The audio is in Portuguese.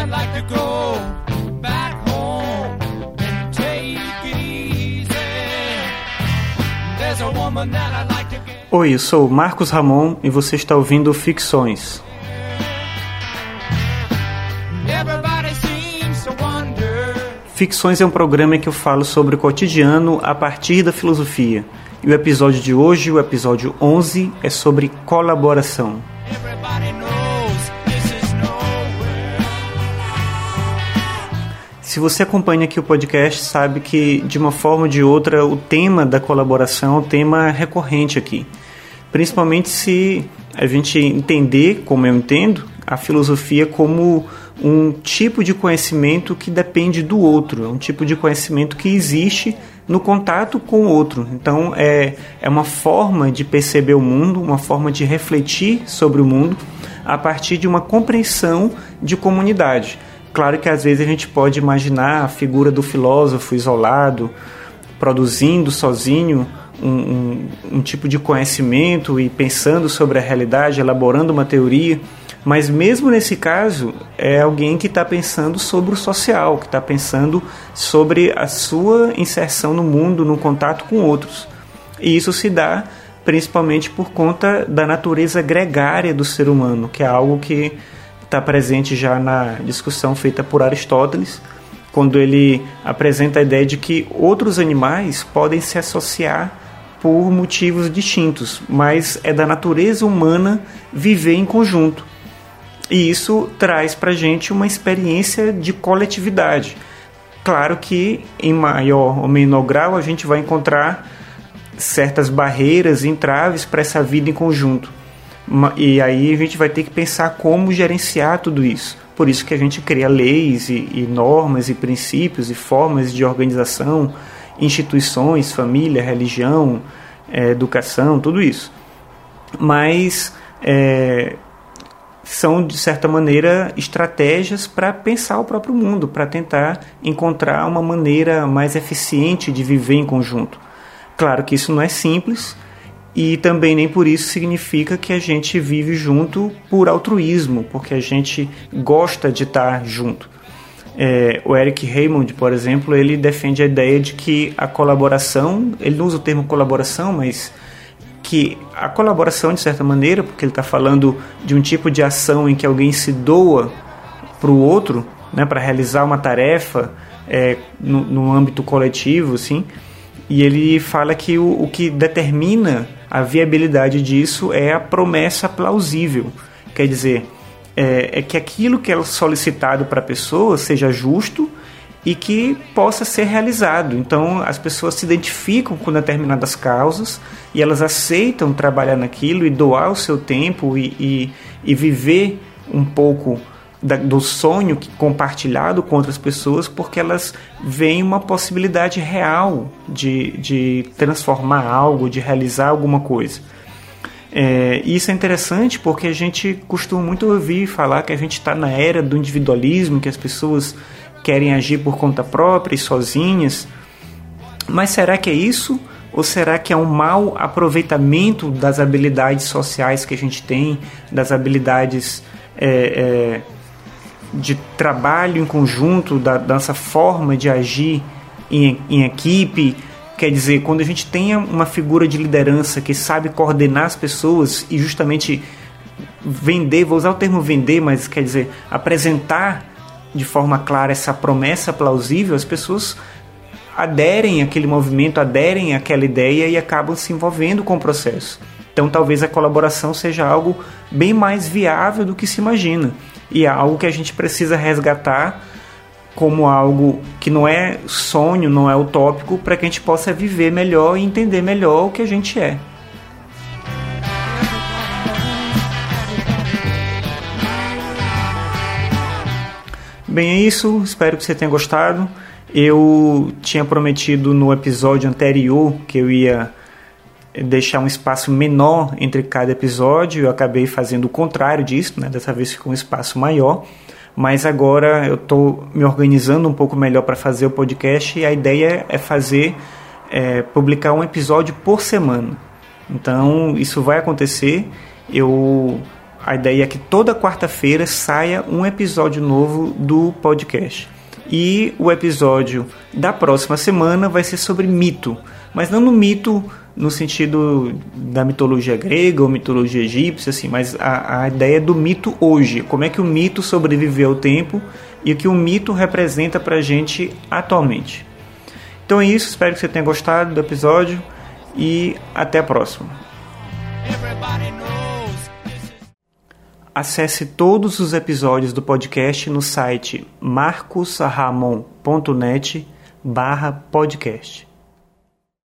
I'd like to go back home and take it easy. There's a woman that I'd like to get. Oi, eu sou Marcos Ramon e você está ouvindo Ficções. Ficções é um programa em que eu falo sobre o cotidiano a partir da filosofia. E o episódio de hoje, o episódio 11, é sobre colaboração. Se você acompanha aqui o podcast, sabe que de uma forma ou de outra o tema da colaboração é um tema recorrente aqui. Principalmente se a gente entender, como eu entendo, a filosofia como um tipo de conhecimento que depende do outro, é um tipo de conhecimento que existe no contato com o outro. Então é, é uma forma de perceber o mundo, uma forma de refletir sobre o mundo a partir de uma compreensão de comunidade. Claro que às vezes a gente pode imaginar a figura do filósofo isolado, produzindo sozinho um, um, um, tipo de conhecimento e pensando sobre a realidade, elaborando uma teoria. Mas mesmo nesse caso, é alguém que está pensando sobre o social, que está pensando sobre a sua inserção no mundo, no contato com outros. E isso se dá principalmente por conta da natureza gregária do ser humano, que é algo que está presente já na discussão feita por Aristóteles, quando ele apresenta a ideia de que outros animais podem se associar por motivos distintos, mas é da natureza humana viver em conjunto. E isso traz para a gente uma experiência de coletividade. Claro que em maior ou menor grau a gente vai encontrar certas barreiras, entraves para essa vida em conjunto. E aí a gente vai ter que pensar como gerenciar tudo isso. Por isso que a gente cria leis e, e normas e princípios e formas de organização, instituições, família, religião, é, educação, tudo isso. Mas é, são, de certa maneira, estratégias para pensar o próprio mundo, para tentar encontrar uma maneira mais eficiente de viver em conjunto. Claro que isso não é simples e também nem por isso significa que a gente vive junto por altruísmo, porque a gente gosta de estar junto. É, o Eric Raymond, por exemplo, ele defende a ideia de que a colaboração, ele não usa o termo colaboração, mas que a colaboração, de certa maneira, porque ele está falando de um tipo de ação em que alguém se doa para o outro, né, para realizar uma tarefa é, no, no, âmbito coletivo, assim, e ele fala que o, o que determina a viabilidade disso é a promessa plausível, quer dizer, é, é que aquilo que é solicitado para a pessoa seja justo e que possa ser realizado. Então, as pessoas se identificam com determinadas causas e elas aceitam trabalhar naquilo e doar o seu tempo e, e, e viver um pouco da, do sonho compartilhado com outras pessoas porque elas veem uma possibilidade real de, de transformar algo, de realizar alguma coisa. É, isso é interessante porque a gente costuma muito ouvir falar que a gente está na era do individualismo, que as pessoas querem agir por conta própria e sozinhas. Mas será que é isso? Ou será que é um mau aproveitamento das habilidades sociais que a gente tem, das habilidades é, é, de trabalho em conjunto, da, nossa forma de agir em, em equipe? Quer dizer, quando a gente tem uma figura de liderança que sabe coordenar as pessoas e justamente vender, vou usar o termo vender, mas quer dizer, apresentar de forma clara essa promessa plausível, as pessoas aderem àquele movimento, aderem àquela ideia e acabam se envolvendo com o processo. Então, talvez a colaboração seja algo bem mais viável do que se imagina e é algo que a gente precisa resgatar como algo que não é sonho, não é utópico, para que a gente possa viver melhor e entender melhor o que a gente é. Bem, é isso. Espero que você tenha gostado. Eu tinha prometido no episódio anterior que eu ia deixar um espaço menor entre cada episódio. Eu acabei fazendo o contrário disso, né? Dessa vez ficou um espaço maior. Mas agora eu estou me organizando um pouco melhor para fazer o podcast e a ideia é fazer, é, publicar um episódio por semana. Então isso vai acontecer. Eu A ideia é que toda quarta-feira saia um episódio novo do podcast. E o episódio da próxima semana vai ser sobre mito, mas não no mito no sentido da mitologia grega ou mitologia egípcia, assim, mas a, a ideia do mito hoje, como é que o mito sobreviveu ao tempo e o que o mito representa para a gente atualmente. Então é isso, espero que você tenha gostado do episódio e até a próxima. Acesse todos os episódios do podcast no site marcosramon.net barra podcast.